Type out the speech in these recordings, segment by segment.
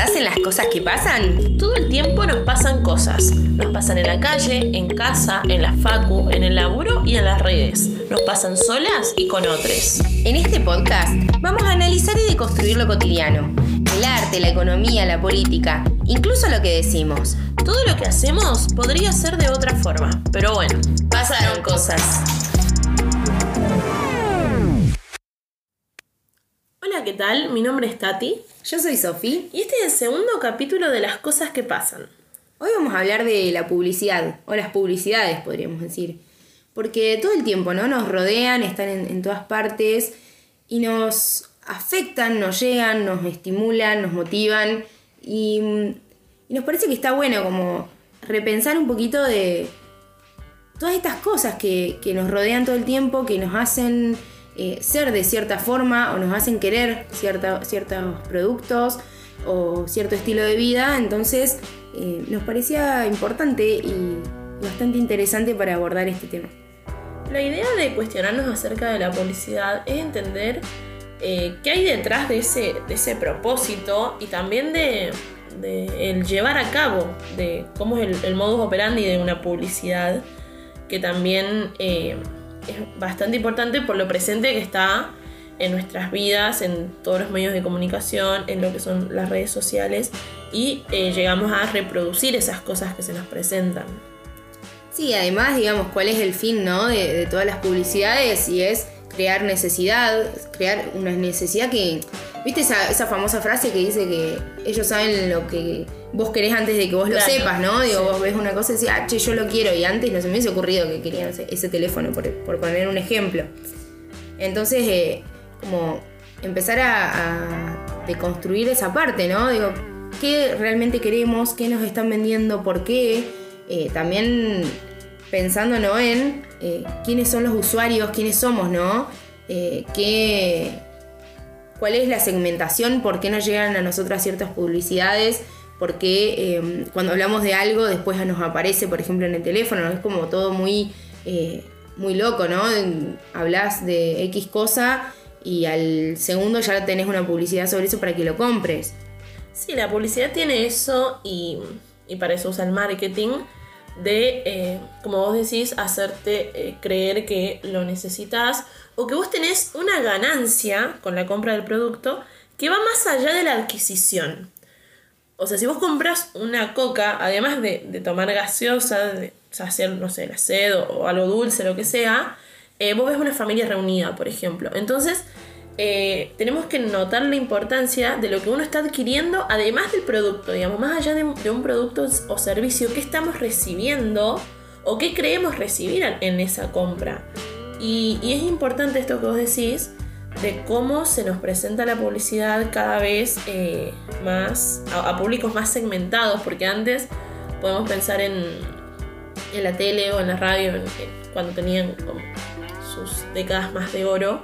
pensás en las cosas que pasan? Todo el tiempo nos pasan cosas. Nos pasan en la calle, en casa, en la facu, en el laburo y en las redes. Nos pasan solas y con otros. En este podcast vamos a analizar y deconstruir lo cotidiano. El arte, la economía, la política, incluso lo que decimos. Todo lo que hacemos podría ser de otra forma, pero bueno, pasaron cosas. Tal? Mi nombre es Tati. Yo soy Sofi. Y este es el segundo capítulo de las cosas que pasan. Hoy vamos a hablar de la publicidad, o las publicidades podríamos decir. Porque todo el tiempo, ¿no? Nos rodean, están en, todas partes y nos afectan, nos llegan, nos estimulan, nos motivan y, nos parece que está bueno como repensar un poquito de todas estas cosas que, que nos rodean todo el tiempo, que nos hacen eh, ser de cierta forma o nos hacen querer ciertos productos o cierto estilo de vida, entonces eh, nos parecía importante y bastante interesante para abordar este tema. La idea de cuestionarnos acerca de la publicidad es entender eh, qué hay detrás de ese, de ese propósito y también de, el llevar a cabo, de cómo es el, el modus operandi de una publicidad que también es bastante importante por lo presente que está en nuestras vidas, en todos los medios de comunicación, en lo que son las redes sociales y eh, llegamos a reproducir esas cosas que se nos presentan. Sí, además, digamos, cuál es el fin ¿no? de, de todas las publicidades y es crear necesidad, crear una necesidad que ¿Viste esa, esa, famosa frase que dice que ellos saben lo que vos querés antes de que vos lo sepas, ¿no? Digo, vos ves una cosa y decís, ah, che, yo lo quiero, y antes no se me hubiese ocurrido que querían ese, teléfono, por, poner un ejemplo. Entonces, eh, como empezar a, deconstruir esa parte, ¿no? Digo, ¿qué realmente queremos? ¿Qué nos están vendiendo? ¿Por qué? Eh, también pensando, ¿no? En eh, quiénes son los usuarios, quiénes somos, ¿no? ¿Qué cuál es la segmentación, por qué nos llegan a nosotras ciertas publicidades, por qué em, cuando hablamos de algo después nos aparece, por ejemplo, en el teléfono, es como todo muy, eh, muy loco, ¿no? Hablas de X cosa y al segundo ya tenés una publicidad sobre eso para que lo compres. Sí, la publicidad tiene eso y, y para eso usa el marketing de, eh, como vos decís, hacerte eh, creer que lo necesitas o que vos tenés una ganancia con la compra del producto que va más allá de la adquisición. O sea, si vos compras una coca, además de, tomar gaseosa, de hacer, no sé, la sed o, algo dulce, lo que sea, eh, vos ves una familia reunida, por ejemplo. Entonces, eh, tenemos que notar la importancia de lo que uno está adquiriendo, además del producto, digamos, más allá de, un producto o servicio, que estamos recibiendo o qué creemos recibir en esa compra. Y, es importante esto que vos decís, de cómo se nos presenta la publicidad cada vez eh, más a, públicos más segmentados, porque antes podemos pensar en, en la tele o en la radio, cuando tenían sus décadas más de oro,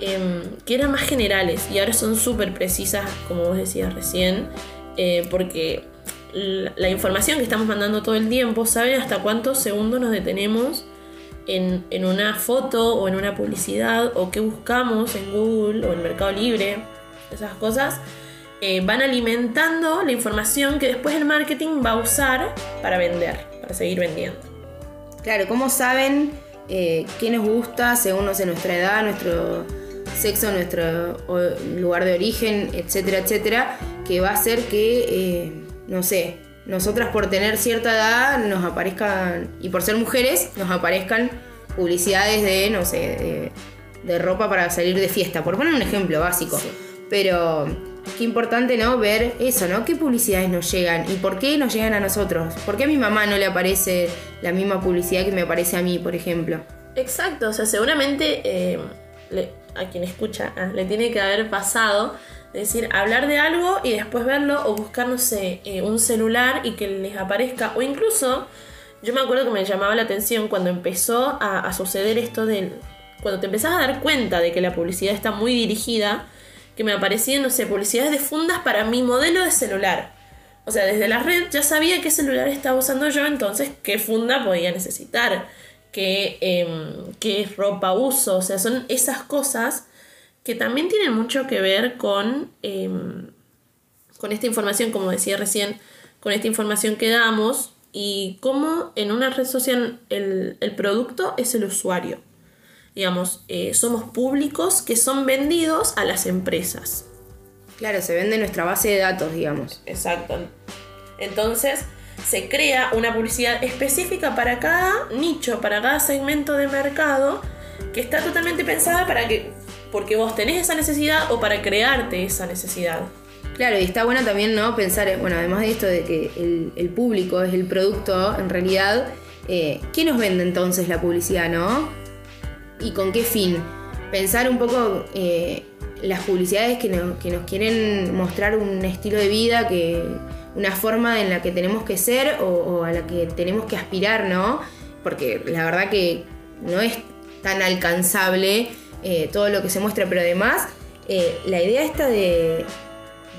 em, que eran más generales y ahora son súper precisas, como vos decías recién, eh, porque la, información que estamos mandando todo el tiempo sabe hasta cuántos segundos nos detenemos en, una foto o en una publicidad o qué buscamos en Google o en Mercado Libre, esas cosas, eh, van alimentando la información que después el marketing va a usar para vender, para seguir vendiendo. Claro, ¿cómo saben eh, qué nos gusta según nuestra edad, nuestro sexo, nuestro lugar de origen, etcétera, etcétera? Que va a hacer que, eh, no sé, nosotras por tener cierta edad nos aparezcan, y por ser mujeres, nos aparezcan publicidades de, no sé, de, ropa para salir de fiesta, por poner un ejemplo básico. Pero qué importante, ¿no? Ver eso, ¿no? ¿Qué publicidades nos llegan y por qué nos llegan a nosotros? ¿Por qué a mi mamá no le aparece la misma publicidad que me aparece a mí, por ejemplo? Exacto, o sea, seguramente eh, a quien escucha ah, le tiene que haber pasado es decir, hablar de algo y después verlo o buscar, no sé, eh, un celular y que les aparezca. O incluso, yo me acuerdo que me llamaba la atención cuando empezó a, suceder esto del... Cuando te empezás a dar cuenta de que la publicidad está muy dirigida, que me aparecían, no sé, publicidades de fundas para mi modelo de celular. O sea, desde la red ya sabía qué celular estaba usando yo, entonces qué funda podía necesitar, qué, em, qué ropa uso. O sea, son esas cosas que también tienen mucho que ver con, em, con esta información, como decía recién, con esta información que damos y cómo en una red social el, producto es el usuario. Digamos, eh, somos públicos que son vendidos a las empresas. Claro, se vende nuestra base de datos, digamos. Exacto. Entonces, se crea una publicidad específica para cada nicho, para cada segmento de mercado, que está totalmente pensada para que, porque vos tenés esa necesidad o para crearte esa necesidad. Claro, y está bueno también, ¿no? Pensar, bueno, además de esto de que el, público es el producto, en realidad, eh, ¿qué nos vende entonces la publicidad, no? ¿Y con qué fin? Pensar un poco eh, las publicidades que nos, que nos quieren mostrar un estilo de vida, que una forma en la que tenemos que ser o, a la que tenemos que aspirar, ¿no? Porque la verdad que no es tan alcanzable eh, todo lo que se muestra, pero además la idea esta de,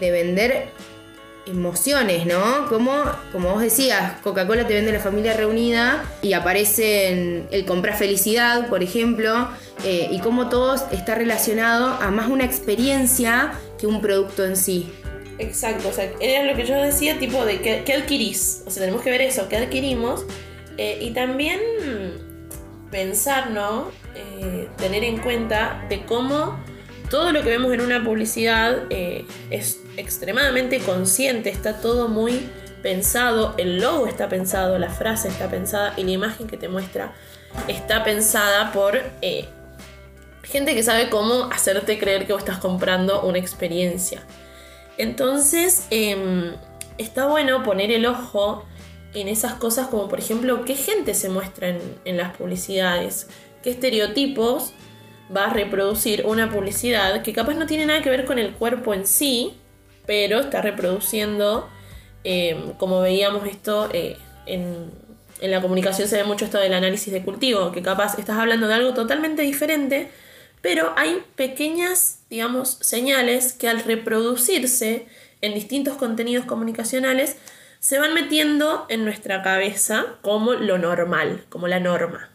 de vender emociones, ¿no? Como, como vos decías, Coca-Cola te vende la familia reunida y aparece en el comprar felicidad, por ejemplo, eh, y cómo todo está relacionado a más una experiencia que un producto en sí. Exacto, o sea, era lo que yo decía, tipo de qué, adquirís, o sea, tenemos que ver eso, qué adquirimos, eh, y también pensar, ¿no? Eh, tener en cuenta de cómo todo lo que vemos en una publicidad eh, es extremadamente consciente, está todo muy pensado, el logo está pensado, la frase está pensada y la imagen que te muestra está pensada por gente que sabe cómo hacerte creer que vos estás comprando una experiencia. Entonces, em, está bueno poner el ojo en esas cosas como por ejemplo qué gente se muestra en, las publicidades, qué estereotipos va a reproducir una publicidad que capaz no tiene nada que ver con el cuerpo en sí, pero está reproduciendo, eh, como veíamos esto eh, en, en la comunicación se ve mucho esto del análisis de cultivo, que capaz estás hablando de algo totalmente diferente, pero hay pequeñas, digamos, señales que al reproducirse en distintos contenidos comunicacionales se van metiendo en nuestra cabeza como lo normal, como la norma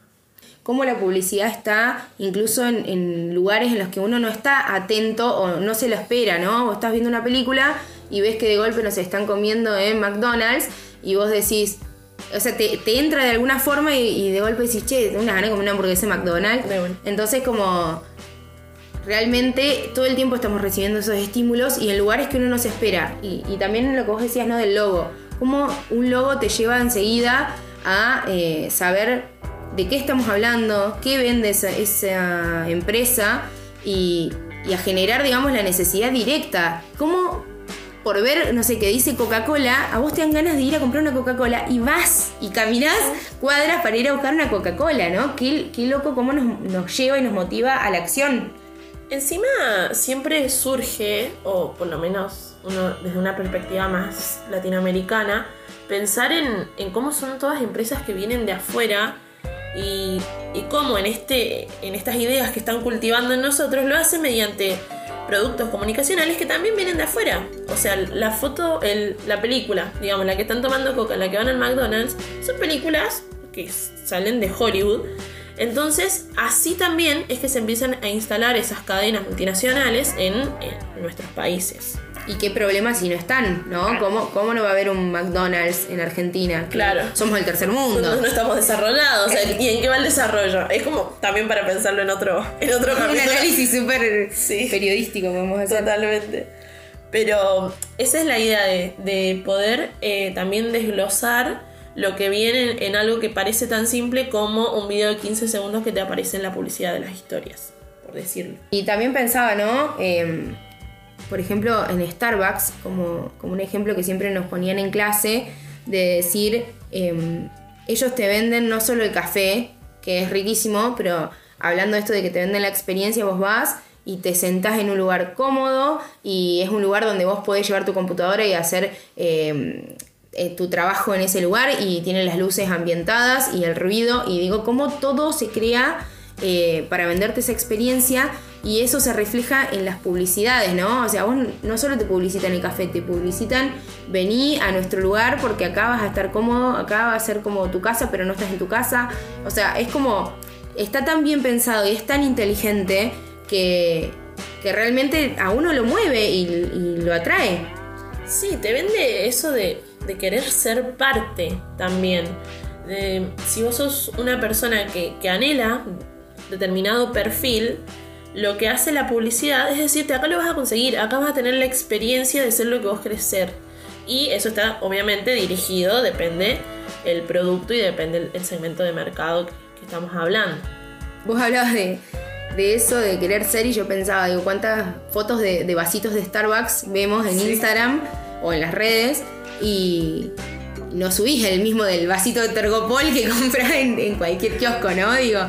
cómo la publicidad está incluso en, lugares en los que uno no está atento o no se lo espera, ¿no? Vos estás viendo una película y ves que de golpe nos están comiendo en McDonald's y vos decís, o sea, te, entra de alguna forma y, de golpe decís, che, tengo una gana de comer una hamburguesa en McDonald's. Entonces como realmente todo el tiempo estamos recibiendo esos estímulos y en lugares que uno no se espera. Y, también lo que vos decías, ¿no? Del logo. Cómo un logo te lleva enseguida a eh, saber de qué estamos hablando, qué vende esa, empresa y, a generar, digamos, la necesidad directa. ¿Cómo por ver, no sé, qué dice Coca-Cola, a vos te dan ganas de ir a comprar una Coca-Cola y vas y caminás cuadras para ir a buscar una Coca-Cola, ¿no? Qué, loco cómo nos, lleva y nos motiva a la acción. Encima siempre surge, o por lo menos uno desde una perspectiva más latinoamericana, pensar en, cómo son todas empresas que vienen de afuera y, cómo en, este, en estas ideas que están cultivando en nosotros lo hacen mediante productos comunicacionales que también vienen de afuera. O sea, la foto, el, la película, digamos, la que están tomando coca, la que van al McDonald's, son películas que salen de Hollywood. Entonces, así también es que se empiezan a instalar esas cadenas multinacionales en nuestros países. ¿Y qué problemas si no están? ¿No? ¿Cómo, ¿Cómo no va a haber un McDonald's en Argentina? Claro. Somos el tercer mundo. No, estamos desarrollados. ¿Y en qué va el desarrollo? Es como también para pensarlo en otro, en otro Un análisis súper periodístico, vamos a hacer. Totalmente. Pero esa es la idea de, poder eh, también desglosar lo que viene en, algo que parece tan simple como un video de 15 segundos que te aparece en la publicidad de las historias, por decirlo. Y también pensaba, ¿no? Eh, por ejemplo, en Starbucks, como, un ejemplo que siempre nos ponían en clase, de decir, em, ellos te venden no solo el café, que es riquísimo, pero hablando de esto de que te venden la experiencia, vos vas y te sentás en un lugar cómodo y es un lugar donde vos podés llevar tu computadora y hacer em, eh, tu trabajo en ese lugar y tiene las luces ambientadas y el ruido y digo, cómo todo se crea eh, para venderte esa experiencia y eso se refleja en las publicidades, ¿no? O sea, vos no solo te publicitan el café, te publicitan vení a nuestro lugar porque acá vas a estar cómodo, acá va a ser como tu casa, pero no estás en tu casa. O sea, es como, está tan bien pensado y es tan inteligente que, que realmente a uno lo mueve y, lo atrae. Sí, te vende eso de, de querer ser parte también. De- si vos sos una persona que, que anhela determinado perfil, lo que hace la publicidad es decirte, acá lo vas a conseguir, acá vas a tener la experiencia de ser lo que vos querés ser. Y eso está obviamente dirigido, depende el producto y depende el, segmento de mercado que, que estamos hablando. Vos hablabas de, de eso, de querer ser, y yo pensaba, digo, cuántas fotos de, de vasitos de Starbucks vemos en Sí. Instagram o en las redes y no subís el mismo del vasito de Tergopol que compras en, en cualquier kiosco, ¿no? Digo,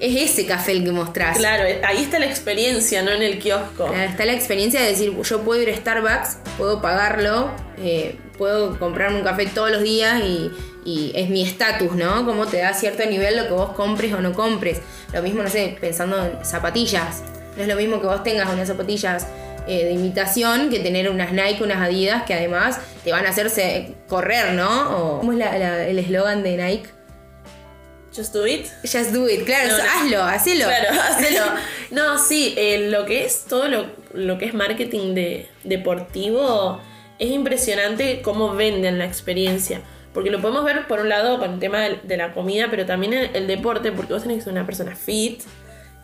es ese café el que mostrás. Claro, ahí está la experiencia, no en el kiosco. Claro, Está la experiencia de decir, yo puedo ir a Starbucks, puedo pagarlo, eh, puedo comprarme un café todos los días y, y es mi estatus, ¿no? Como te da cierto nivel lo que vos compres o no compres. Lo mismo, no sé, pensando en zapatillas. No es lo mismo que vos tengas unas zapatillas eh, de imitación que tener unas Nike, unas Adidas que además te van a hacerse correr, ¿no? O, ¿Cómo es la- la- el eslogan de Nike? Just do it. Just do it, claro, No, no. hazlo, hacelo. Claro, hacelo. No, sí, eh, lo que es todo lo, lo que es marketing de, deportivo es impresionante cómo venden la experiencia. Porque lo podemos ver por un lado con el tema de, la comida, pero también el, el deporte, porque vos tenés que ser una persona fit,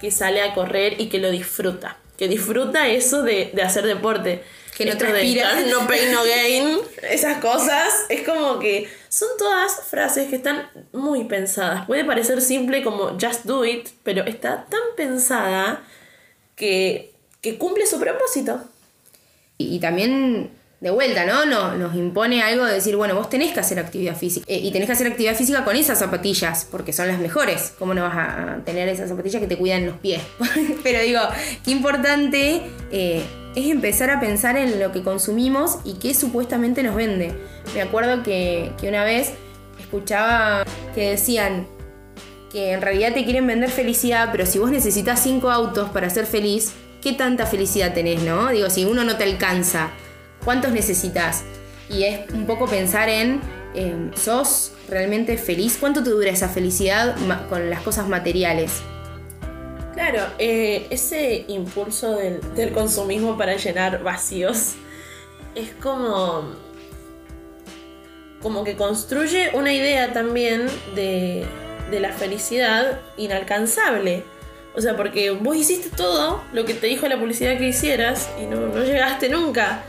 que sale a correr y que lo disfruta. Que disfruta eso de, de hacer deporte. Que no Esto de transpira. no pain, no gain, esas cosas, es como que son todas frases que están muy pensadas. Puede parecer simple como just do it, pero está tan pensada que, que cumple su propósito. Y, y también, de vuelta, ¿no? No- Nos impone algo de decir, bueno, vos tenés que hacer actividad física. Eh, y tenés que hacer actividad física con esas zapatillas, porque son las mejores. ¿Cómo no vas a a tener esas zapatillas que te cuidan los pies? Pero digo, qué importante eh, es empezar a pensar en lo que consumimos y qué supuestamente nos vende. Me acuerdo que, que una vez escuchaba que decían que en realidad te quieren vender felicidad, pero si vos necesitas cinco autos para ser feliz, ¿qué tanta felicidad tenés, no? Digo, si uno no te alcanza, ¿cuántos necesitas? Y es un poco pensar en, eh, ¿sos realmente feliz? ¿Cuánto te dura esa felicidad con las cosas materiales? Claro, eh, ese impulso del, del consumismo para llenar vacíos es como. como que construye una idea también de, de la felicidad inalcanzable. O sea, porque vos hiciste todo lo que te dijo la publicidad que hicieras y no, no llegaste nunca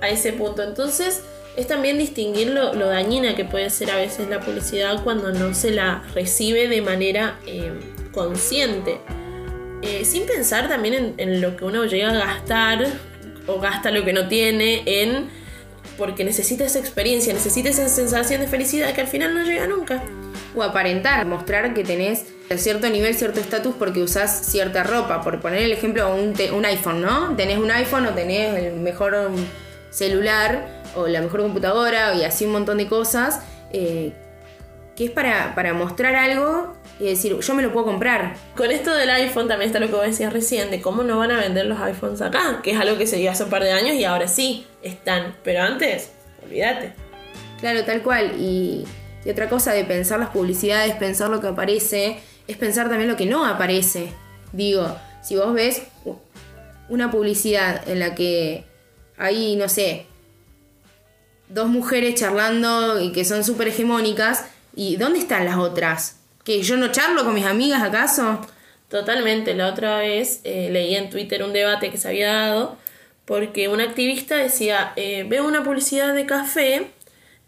a ese punto. Entonces, es también distinguir lo, dañina que puede ser a veces la publicidad cuando no se la recibe de manera eh, consciente. Eh, sin pensar también en, lo que uno llega a gastar o gasta lo que no tiene en porque necesita esa experiencia, necesita esa sensación de felicidad que al final no llega nunca. O aparentar, mostrar que tenés cierto nivel, cierto estatus porque usás cierta ropa. Por poner el ejemplo, un, un iPhone, ¿no? Tenés un iPhone o tenés el mejor celular o la mejor computadora y así un montón de cosas. eh, que es para, para mostrar algo y decir, yo me lo puedo comprar. Con esto del iPhone también está lo que vos decías recién, de cómo no van a vender los iPhones acá, que es algo que se dio hace un par de años y ahora sí están, pero antes, olvídate. Claro, tal cual. Y, y otra cosa de pensar las publicidades, pensar lo que aparece, es pensar también lo que no aparece. Digo, si vos ves una publicidad en la que hay, no sé, dos mujeres charlando y que son súper hegemónicas, ¿y dónde están las otras? ¿Que yo no charlo con mis amigas acaso? Totalmente, la otra vez eh, leí en Twitter un debate que se había dado porque un activista decía, eh, veo una publicidad de café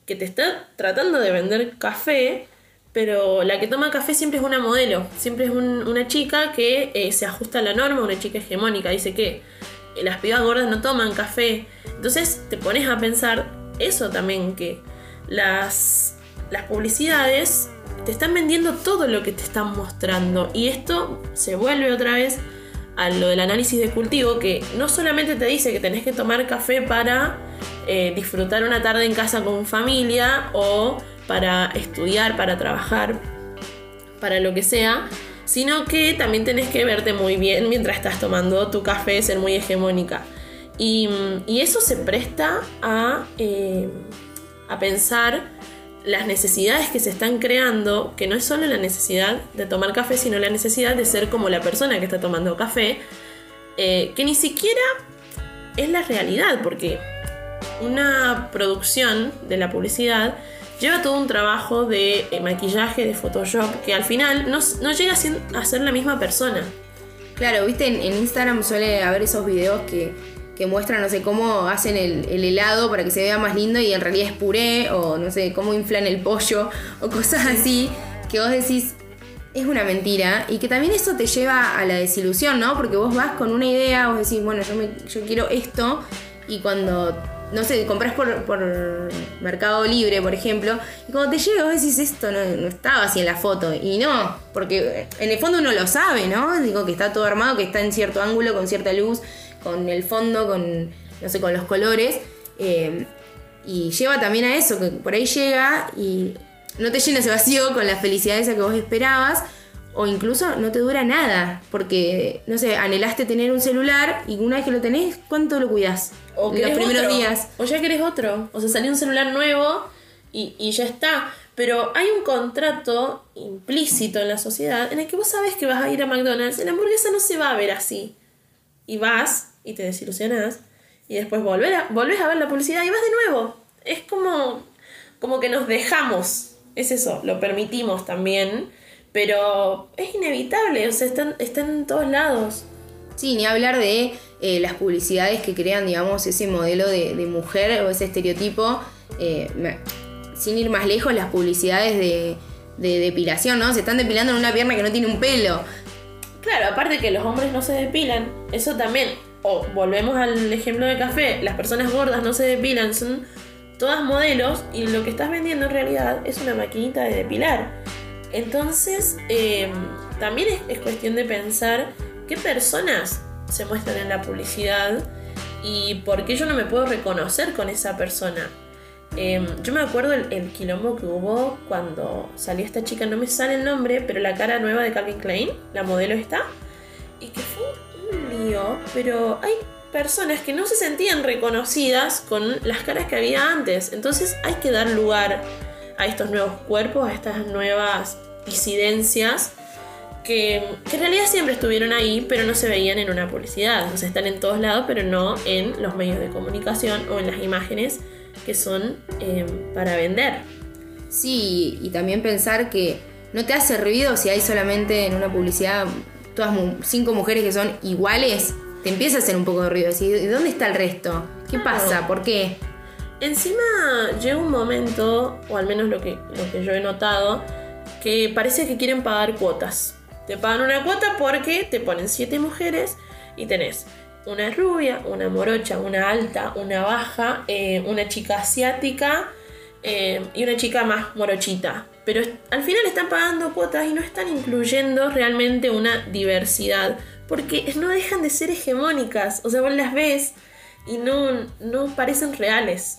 que te está tratando de vender café, pero la que toma café siempre es una modelo, siempre es un- una chica que eh, se ajusta a la norma, una chica hegemónica, dice que las pibas gordas no toman café. Entonces te pones a pensar eso también, que las, las publicidades te están vendiendo todo lo que te están mostrando. Y esto se vuelve otra vez a lo del análisis de cultivo, que no solamente te dice que tenés que tomar café para eh, disfrutar una tarde en casa con familia o para estudiar, para trabajar, para lo que sea, sino que también tenés que verte muy bien mientras estás tomando tu café, ser muy hegemónica. Y, y eso se presta a, eh, a pensar las necesidades que se están creando, que no es solo la necesidad de tomar café, sino la necesidad de ser como la persona que está tomando café, eh, que ni siquiera es la realidad, porque una producción de la publicidad lleva todo un trabajo de eh, maquillaje, de Photoshop, que al final no, no llega a ser, a ser la misma persona. Claro, viste, en, en Instagram suele haber esos videos que, que muestran, no sé, cómo hacen el, el helado para que se vea más lindo y en realidad es puré, o no sé, cómo inflan el pollo, o cosas así, que vos decís, es una mentira, y que también eso te lleva a la desilusión, ¿no? Porque vos vas con una idea, vos decís, bueno, yo, me, yo quiero esto, y cuando, no sé, compras por, por Mercado Libre, por ejemplo, y cuando te llega vos decís, esto no, no estaba así en la foto, y no, porque en el fondo uno lo sabe, ¿no? Digo que está todo armado, que está en cierto ángulo, con cierta luz, con el fondo, con, no sé, con los colores. eh, y lleva también a eso, que por ahí llega y no te llena ese vacío con la felicidad esa que vos esperabas. O incluso no te dura nada, porque, no sé, anhelaste tener un celular y una vez que lo tenés, ¿cuánto lo cuidás? O los primeros otro, días. O ya querés otro. O sea, salió un celular nuevo y, y ya está. Pero hay un contrato implícito en la sociedad en el que vos sabes que vas a ir a McDonald's y la hamburguesa no se va a ver así. Y vas y te desilusionás y después volver a, volvés a ver la publicidad y vas de nuevo. Es como, como que nos dejamos. Es eso, lo permitimos también. Pero es inevitable, o sea, están, están en todos lados. Sí, ni hablar de eh, las publicidades que crean, digamos, ese modelo de, de mujer o ese estereotipo. eh, me- sin ir más lejos, las publicidades de, de depilación, ¿no? Se están depilando en una pierna que no tiene un pelo. Claro, aparte que los hombres no se depilan, eso también. O volvemos al ejemplo de café, las personas gordas no se depilan, son todas modelos y lo que estás vendiendo en realidad es una maquinita de depilar. Entonces, eh, también es, es cuestión de pensar qué personas se muestran en la publicidad y por qué yo no me puedo reconocer con esa persona. Eh, yo me acuerdo el, el quilombo que hubo cuando salió esta chica, no me sale el nombre, pero la cara nueva de Calvin Klein, la modelo está, y que fue un lío, pero hay personas que no se sentían reconocidas con las caras que había antes, entonces hay que dar lugar a estos nuevos cuerpos, a estas nuevas disidencias. Que, que en realidad siempre estuvieron ahí, pero no se veían en una publicidad. O sea, están en todos lados, pero no en los medios de comunicación o en las imágenes que son eh, para vender. Sí, y también pensar que no te hace ruido si hay solamente en una publicidad todas mu- cinco mujeres que son iguales. Te empieza a hacer un poco de ruido. ¿y dónde está el resto? ¿Qué Claro. pasa? ¿Por qué? Encima llega un momento, o al menos lo que, lo que yo he notado, que parece que quieren pagar cuotas. Te pagan una cuota porque te ponen siete mujeres y tenés una rubia, una morocha, una alta, una baja, eh, una chica asiática eh, y una chica más morochita. Pero al final están pagando cuotas y no están incluyendo realmente una diversidad. Porque no dejan de ser hegemónicas. O sea, vos las ves y no, no parecen reales.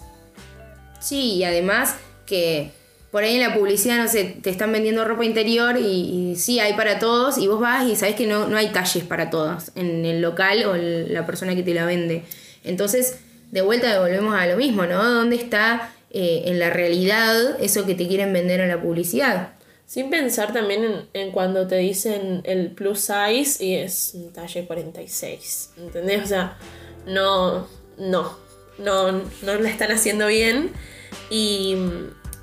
Sí, y además que por ahí en la publicidad, no sé, te están vendiendo ropa interior y, sí, hay para todos y vos vas y sabés que no, no hay talles para todos en el local o el- la persona que te la vende. Entonces, de vuelta volvemos a lo mismo, ¿no? ¿Dónde está eh, en la realidad eso que te quieren vender en la publicidad? Sin pensar también en, en cuando te dicen el plus size y es un talle 46. ¿Entendés? O sea, no, no, no, no la están haciendo bien. Y,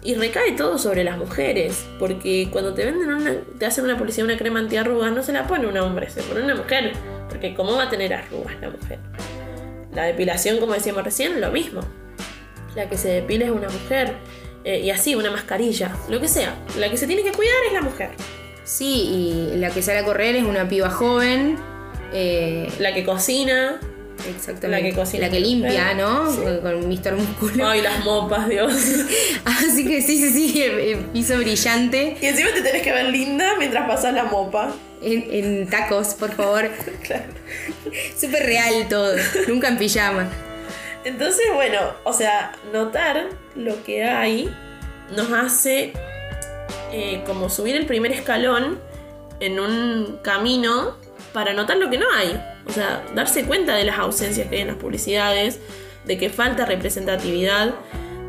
y recae todo sobre las mujeres. Porque cuando te venden una, te hacen una publicidad una crema antiarrugas, no se la pone un hombre, se pone una mujer. Porque ¿cómo va a tener arrugas la mujer? La depilación, como decíamos recién, lo mismo. La que se depila es una mujer. Eh, y así, una mascarilla, lo que sea. La que se tiene que cuidar es la mujer. Sí, y la que sale a correr es una piba joven. eh, La que cocina. Exactamente. La que cocina. La que limpia, ¿no? Sí. Con Mr. Músculo. Ay, las mopas, Dios. Así que sí, sí, sí, el, el piso brillante. y encima te tenés que ver linda mientras pasas la mopa. En, en tacos, por favor. Claro. Súper real todo. Nunca en pijama. Entonces, bueno, o sea, notar lo que hay nos hace eh, como subir el primer escalón en un camino para notar lo que no hay. O sea, darse cuenta de las ausencias que hay en las publicidades, de que falta representatividad,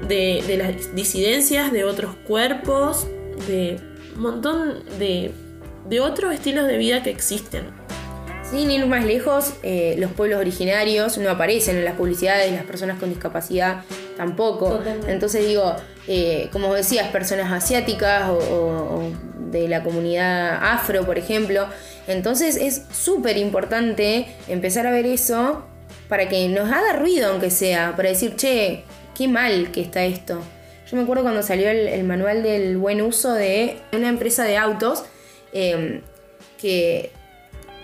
de, de las disidencias de otros cuerpos, de un montón de, de otros estilos de vida que existen. Sin ir más lejos, eh, los pueblos originarios no aparecen en las publicidades, las personas con discapacidad tampoco. Totalmente. Entonces digo, eh, como decías, personas asiáticas o, o- o de la comunidad afro, por ejemplo. Entonces es súper importante empezar a ver eso para que nos haga ruido, aunque sea, para decir, che, qué mal que está esto. Yo me acuerdo cuando salió el, manual del buen uso de una empresa de autos, eh, que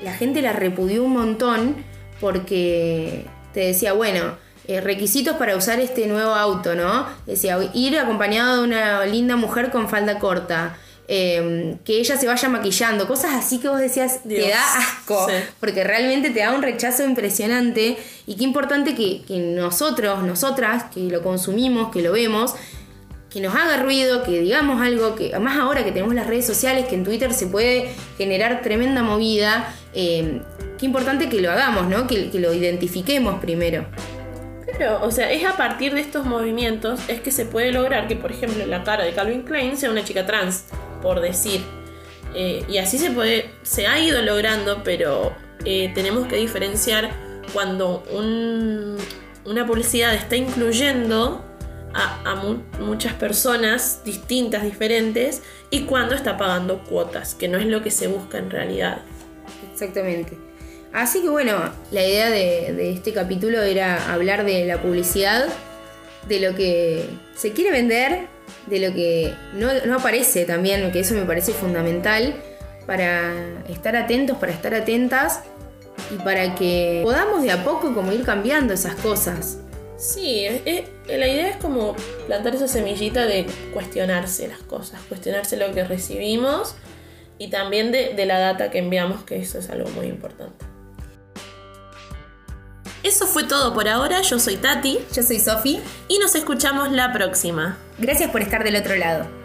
la gente la repudió un montón porque te decía, bueno, eh, requisitos para usar este nuevo auto, ¿no? Decía, ir acompañado de una linda mujer con falda corta. Eh, que ella se vaya maquillando, cosas así que vos decías, te Dios, da asco, sí. porque realmente te da un rechazo impresionante y qué importante que, que nosotros, nosotras, que lo consumimos, que lo vemos, que nos haga ruido, que digamos algo, que más ahora que tenemos las redes sociales, que en Twitter se puede generar tremenda movida, eh, qué importante que lo hagamos, ¿no? Que, que lo identifiquemos primero. Claro, o sea, es a partir de estos movimientos es que se puede lograr que, por ejemplo, la cara de Calvin Klein sea una chica trans, por decir. Eh, y así se puede, se ha ido logrando, pero eh, tenemos que diferenciar cuando un- una publicidad está incluyendo a, a mu- muchas personas distintas, diferentes, y cuando está pagando cuotas, que no es lo que se busca en realidad. Exactamente. Así que bueno, la idea de, de este capítulo era hablar de la publicidad, de lo que se quiere vender, de lo que no, no aparece también, que eso me parece fundamental para estar atentos, para estar atentas y para que podamos de a poco como ir cambiando esas cosas. Sí, la idea es como plantar esa semillita de cuestionarse las cosas, cuestionarse lo que recibimos y también de, de la data que enviamos, que eso es algo muy importante. Eso fue todo por ahora, yo soy Tati Yo soy Sofi, y nos escuchamos la próxima. gracias por estar del otro lado.